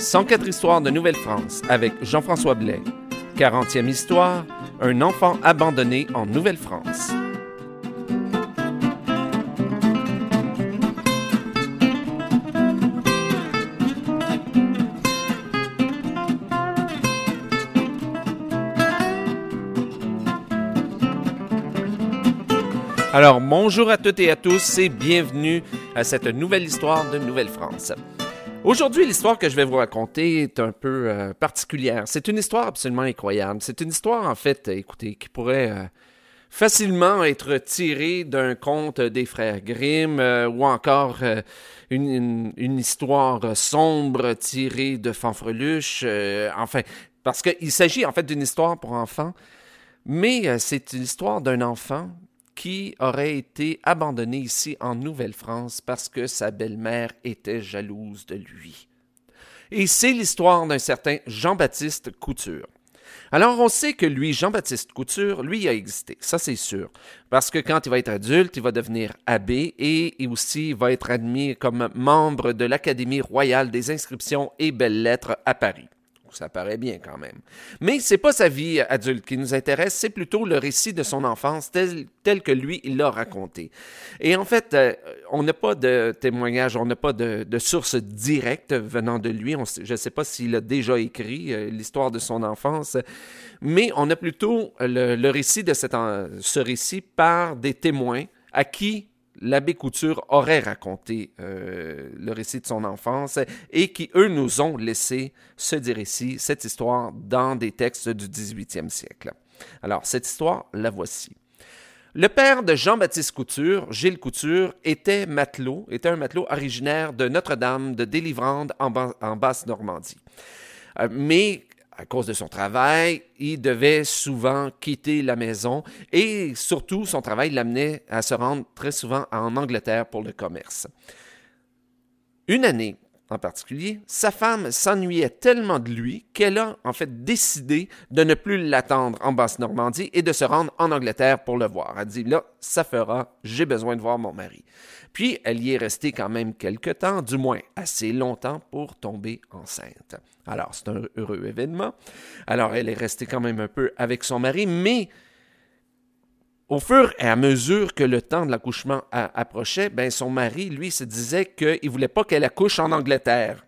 104 histoires de Nouvelle-France avec Jean-François Blais. 40e histoire, un enfant abandonné en Nouvelle-France. Alors, bonjour à toutes et à tous et bienvenue à cette nouvelle histoire de Nouvelle-France. Aujourd'hui, l'histoire que je vais vous raconter est un peu euh, particulière. C'est une histoire absolument incroyable. C'est une histoire, en fait, écoutez, qui pourrait euh, facilement être tirée d'un conte des frères Grimm euh, ou encore une, une, histoire sombre tirée de Fanfreluche. enfin, parce qu'il s'agit en fait d'une histoire pour enfants, mais c'est une histoire d'un enfant qui aurait été abandonné ici en Nouvelle-France parce que sa belle-mère était jalouse de lui. Et c'est l'histoire d'un certain Jean-Baptiste Couture. Alors, on sait que lui, Jean-Baptiste Couture, lui, a existé, ça c'est sûr. Parce que quand il va être adulte, il va devenir abbé et aussi va être admis comme membre de l'Académie royale des inscriptions et belles-lettres à Paris. Ça paraît bien quand même. Mais c'est pas sa vie adulte qui nous intéresse, c'est plutôt le récit de son enfance tel, tel que lui, il l'a raconté. Et en fait, euh, on n'a pas de témoignage, on n'a pas de, source directe venant de lui. je ne sais pas s'il a déjà écrit euh, l'histoire de son enfance, mais on a plutôt le, le récit de cette, ce récit par des témoins à qui l'abbé Couture aurait raconté euh, le récit de son enfance et qui, eux, nous ont laissé ce récit, cette histoire, dans des textes du 18e siècle. Alors, cette histoire, la voici. Le père de Jean-Baptiste Couture, Gilles Couture, était matelot, était un matelot originaire de Notre-Dame de Délivrande en, en Basse-Normandie. Euh, mais à cause de son travail, il devait souvent quitter la maison et surtout son travail l'amenait à se rendre très souvent en Angleterre pour le commerce. Une année en particulier, sa femme s'ennuyait tellement de lui qu'elle a en fait décidé de ne plus l'attendre en Basse-Normandie et de se rendre en Angleterre pour le voir. Elle dit là, ça fera, j'ai besoin de voir mon mari. Puis elle y est restée quand même quelque temps, du moins assez longtemps pour tomber enceinte. Alors, c'est un heureux événement. Alors, elle est restée quand même un peu avec son mari, mais au fur et à mesure que le temps de l'accouchement approchait, ben son mari, lui, se disait qu'il ne voulait pas qu'elle accouche en Angleterre.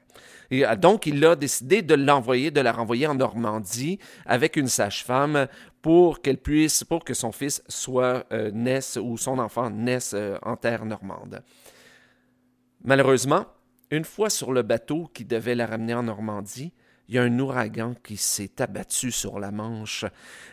Et euh, donc, il a décidé de l'envoyer, de la renvoyer en Normandie avec une sage-femme pour qu'elle puisse, pour que son fils soit euh, naisse ou son enfant naisse euh, en terre normande. Malheureusement, une fois sur le bateau qui devait la ramener en Normandie, il y a un ouragan qui s'est abattu sur la Manche.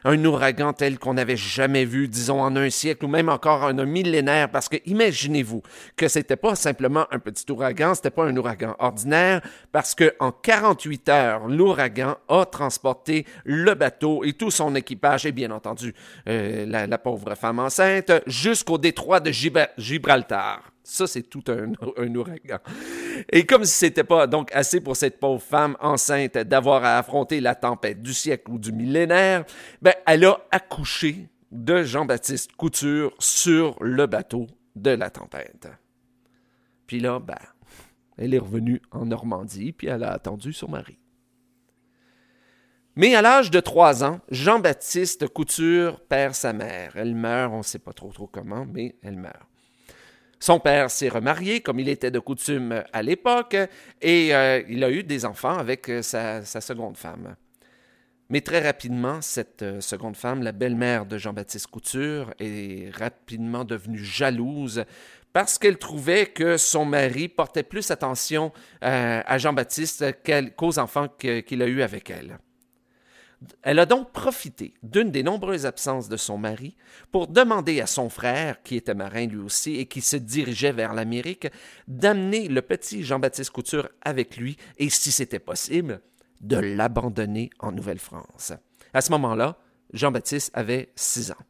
Un ouragan tel qu'on n'avait jamais vu, disons, en un siècle ou même encore en un millénaire, parce que imaginez-vous que c'était pas simplement un petit ouragan, c'était pas un ouragan ordinaire, parce que en 48 heures, l'ouragan a transporté le bateau et tout son équipage, et bien entendu, euh, la, la, pauvre femme enceinte, jusqu'au détroit de Gibraltar. Ça, c'est tout un, ouragan. Et comme si c'était pas donc assez pour cette pauvre femme enceinte d'avoir à affronter la tempête du siècle ou du millénaire, ben, elle a accouché de Jean-Baptiste Couture sur le bateau de la tempête. Puis là, ben, elle est revenue en Normandie, puis elle a attendu son mari. Mais à l'âge de trois ans, Jean-Baptiste Couture perd sa mère. Elle meurt, on ne sait pas trop trop comment, mais elle meurt. Son père s'est remarié, comme il était de coutume à l'époque, et euh, il a eu des enfants avec euh, sa, seconde femme. Mais très rapidement, cette euh, seconde femme, la belle-mère de Jean-Baptiste Couture, est rapidement devenue jalouse parce qu'elle trouvait que son mari portait plus attention à Jean-Baptiste qu'aux enfants qu'il a eus avec elle. Elle a donc profité d'une des nombreuses absences de son mari pour demander à son frère, qui était marin lui aussi et qui se dirigeait vers l'Amérique, d'amener le petit Jean-Baptiste Couture avec lui et, si c'était possible, de l'abandonner en Nouvelle-France. À ce moment-là, Jean-Baptiste avait six ans.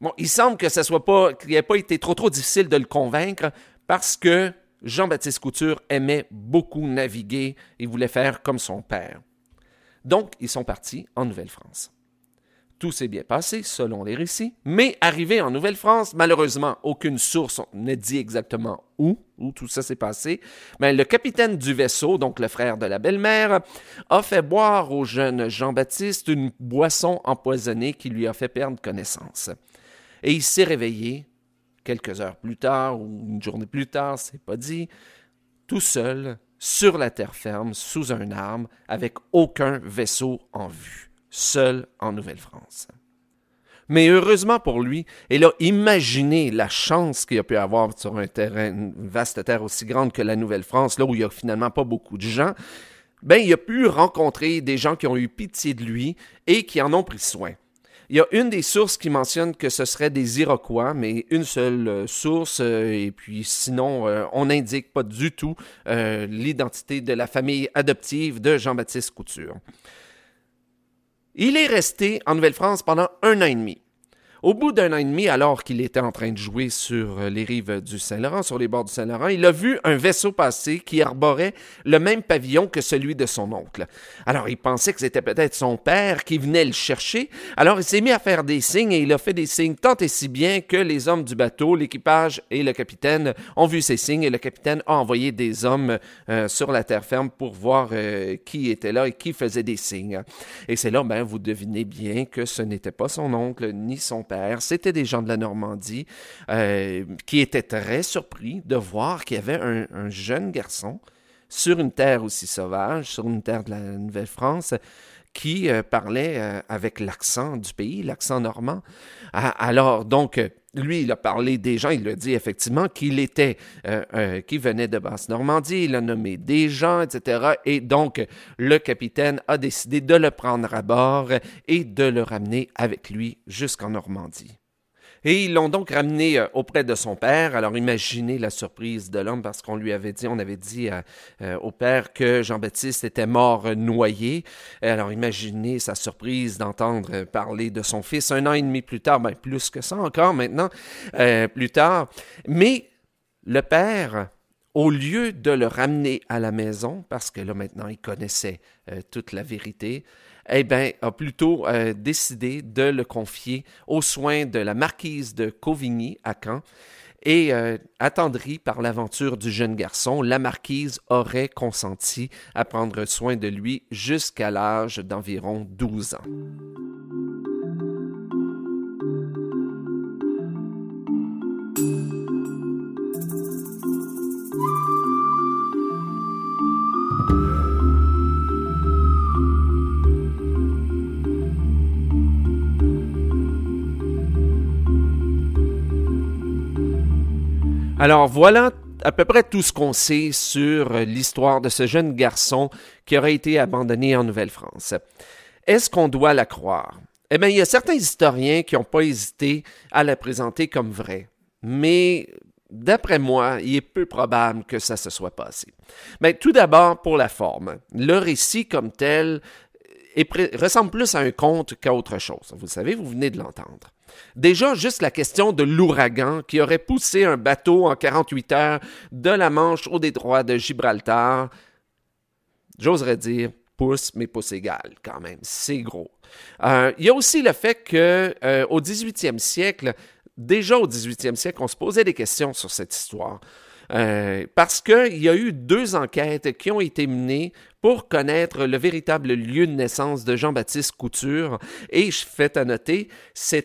Bon, il semble que ce soit pas, qu'il n'ait pas été trop trop difficile de le convaincre parce que Jean-Baptiste Couture aimait beaucoup naviguer et voulait faire comme son père. Donc, ils sont partis en Nouvelle-France. Tout s'est bien passé, selon les récits, mais arrivé en Nouvelle-France, malheureusement, aucune source ne dit exactement où, où tout ça s'est passé, mais le capitaine du vaisseau, donc le frère de la belle-mère, a fait boire au jeune Jean-Baptiste une boisson empoisonnée qui lui a fait perdre connaissance. Et il s'est réveillé quelques heures plus tard ou une journée plus tard, c'est pas dit, tout seul, sur la terre ferme, sous un arbre, avec aucun vaisseau en vue seul en Nouvelle-France. Mais heureusement pour lui, il a imaginé la chance qu'il a pu avoir sur un terrain, une vaste terre aussi grande que la Nouvelle-France, là où il n'y a finalement pas beaucoup de gens. Ben, il a pu rencontrer des gens qui ont eu pitié de lui et qui en ont pris soin. Il y a une des sources qui mentionne que ce serait des Iroquois, mais une seule euh, source, euh, et puis sinon, euh, on n'indique pas du tout l'identité de la famille adoptive de Jean-Baptiste Couture. Il est resté en Nouvelle-France pendant un an et demi. Au bout d'un an et demi, alors qu'il était en train de jouer sur euh, les rives du Saint-Laurent, sur les bords du Saint-Laurent, il a vu un vaisseau passer qui arborait le même pavillon que celui de son oncle. Alors il pensait que c'était peut-être son père qui venait le chercher. Alors il s'est mis à faire des signes et il a fait des signes tant et si bien que les hommes du bateau, l'équipage et le capitaine ont vu ces signes et le capitaine a envoyé des hommes euh, sur la terre ferme pour voir euh, qui était là et qui faisait des signes. Et c'est là, ben, vous devinez bien que ce n'était pas son oncle ni son c'était des gens de la Normandie euh, qui étaient très surpris de voir qu'il y avait un, jeune garçon sur une terre aussi sauvage, sur une terre de la Nouvelle-France, qui euh, parlait euh, avec l'accent du pays, l'accent normand. alors, donc, lui, il a parlé des gens, il a dit effectivement qu'il était, qui venait de Basse-Normandie, il a nommé des gens, etc. Et donc, le capitaine a décidé de le prendre à bord et de le ramener avec lui jusqu'en Normandie. Et ils l'ont donc ramené euh, auprès de son père. Alors imaginez la surprise de l'homme parce qu'on lui avait dit, on avait dit euh, euh, au père que Jean-Baptiste était mort noyé. Alors imaginez sa surprise d'entendre parler de son fils un an et demi plus tard, ben plus que ça encore maintenant, plus tard. Mais le père, au lieu de le ramener à la maison, parce que là maintenant il connaissait toute la vérité, eh bien, a plutôt euh, décidé de le confier aux soins de la marquise de Cauvigny à Caen. Et euh, attendrie par l'aventure du jeune garçon, la marquise aurait consenti à prendre soin de lui jusqu'à l'âge d'environ 12 ans. Alors voilà à peu près tout ce qu'on sait sur l'histoire de ce jeune garçon qui aurait été abandonné en Nouvelle-France. Est-ce qu'on doit la croire? Eh bien, il y a certains historiens qui n'ont pas hésité à la présenter comme vraie. Mais D'après moi, il est peu probable que ça se soit passé. Mais tout d'abord, pour la forme. Le récit comme tel ressemble plus à un conte qu'à autre chose. Vous savez, vous venez de l'entendre. Déjà, juste la question de l'ouragan qui aurait poussé un bateau en 48 heures de la Manche au détroit de Gibraltar, j'oserais dire pouce, mais pouce égal quand même. C'est gros. Euh, il y a aussi le fait que euh, au 18e siècle, déjà au 18e siècle, on se posait des questions sur cette histoire. Euh, parce qu'il y a eu deux enquêtes qui ont été menées pour connaître le véritable lieu de naissance de Jean-Baptiste Couture. Et je fais à noter,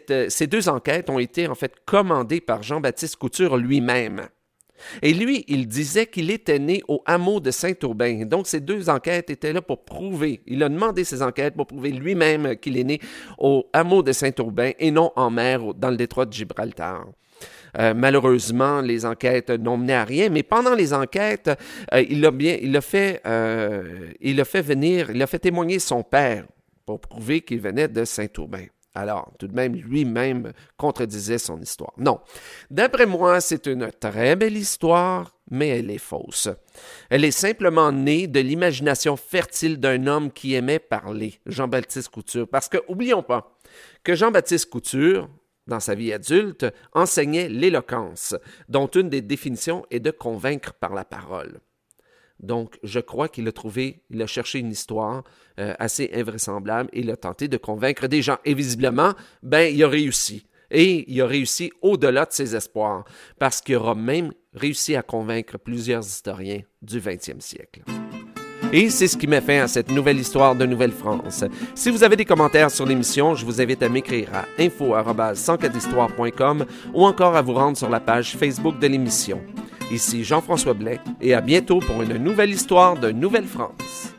euh, ces deux enquêtes ont été en fait commandées par Jean-Baptiste Couture lui-même. Et lui, il disait qu'il était né au hameau de Saint-Aubin. Donc, ces deux enquêtes étaient là pour prouver. Il a demandé ces enquêtes pour prouver lui-même qu'il est né au hameau de Saint-Aubin et non en mer dans le détroit de Gibraltar. Euh, malheureusement, les enquêtes n'ont mené à rien, mais pendant les enquêtes, euh, il a bien, il a fait, euh, il a fait venir, il a fait témoigner son père pour prouver qu'il venait de Saint-Aubin. Alors, tout de même, lui-même contredisait son histoire. Non. D'après moi, c'est une très belle histoire, mais elle est fausse. Elle est simplement née de l'imagination fertile d'un homme qui aimait parler, Jean-Baptiste Couture. Parce que, oublions pas, que Jean-Baptiste Couture, dans sa vie adulte, enseignait l'éloquence, dont une des définitions est de convaincre par la parole. Donc, je crois qu'il a trouvé, il a cherché une histoire euh, assez invraisemblable et il a tenté de convaincre des gens. Et visiblement, ben, il a réussi. Et il a réussi au-delà de ses espoirs, parce qu'il aura même réussi à convaincre plusieurs historiens du 20e siècle. Et c'est ce qui met fin à cette nouvelle histoire de Nouvelle-France. Si vous avez des commentaires sur l'émission, je vous invite à m'écrire à info.104histoire.com ou encore à vous rendre sur la page Facebook de l'émission. Ici Jean-François Blais et à bientôt pour une nouvelle histoire de Nouvelle-France.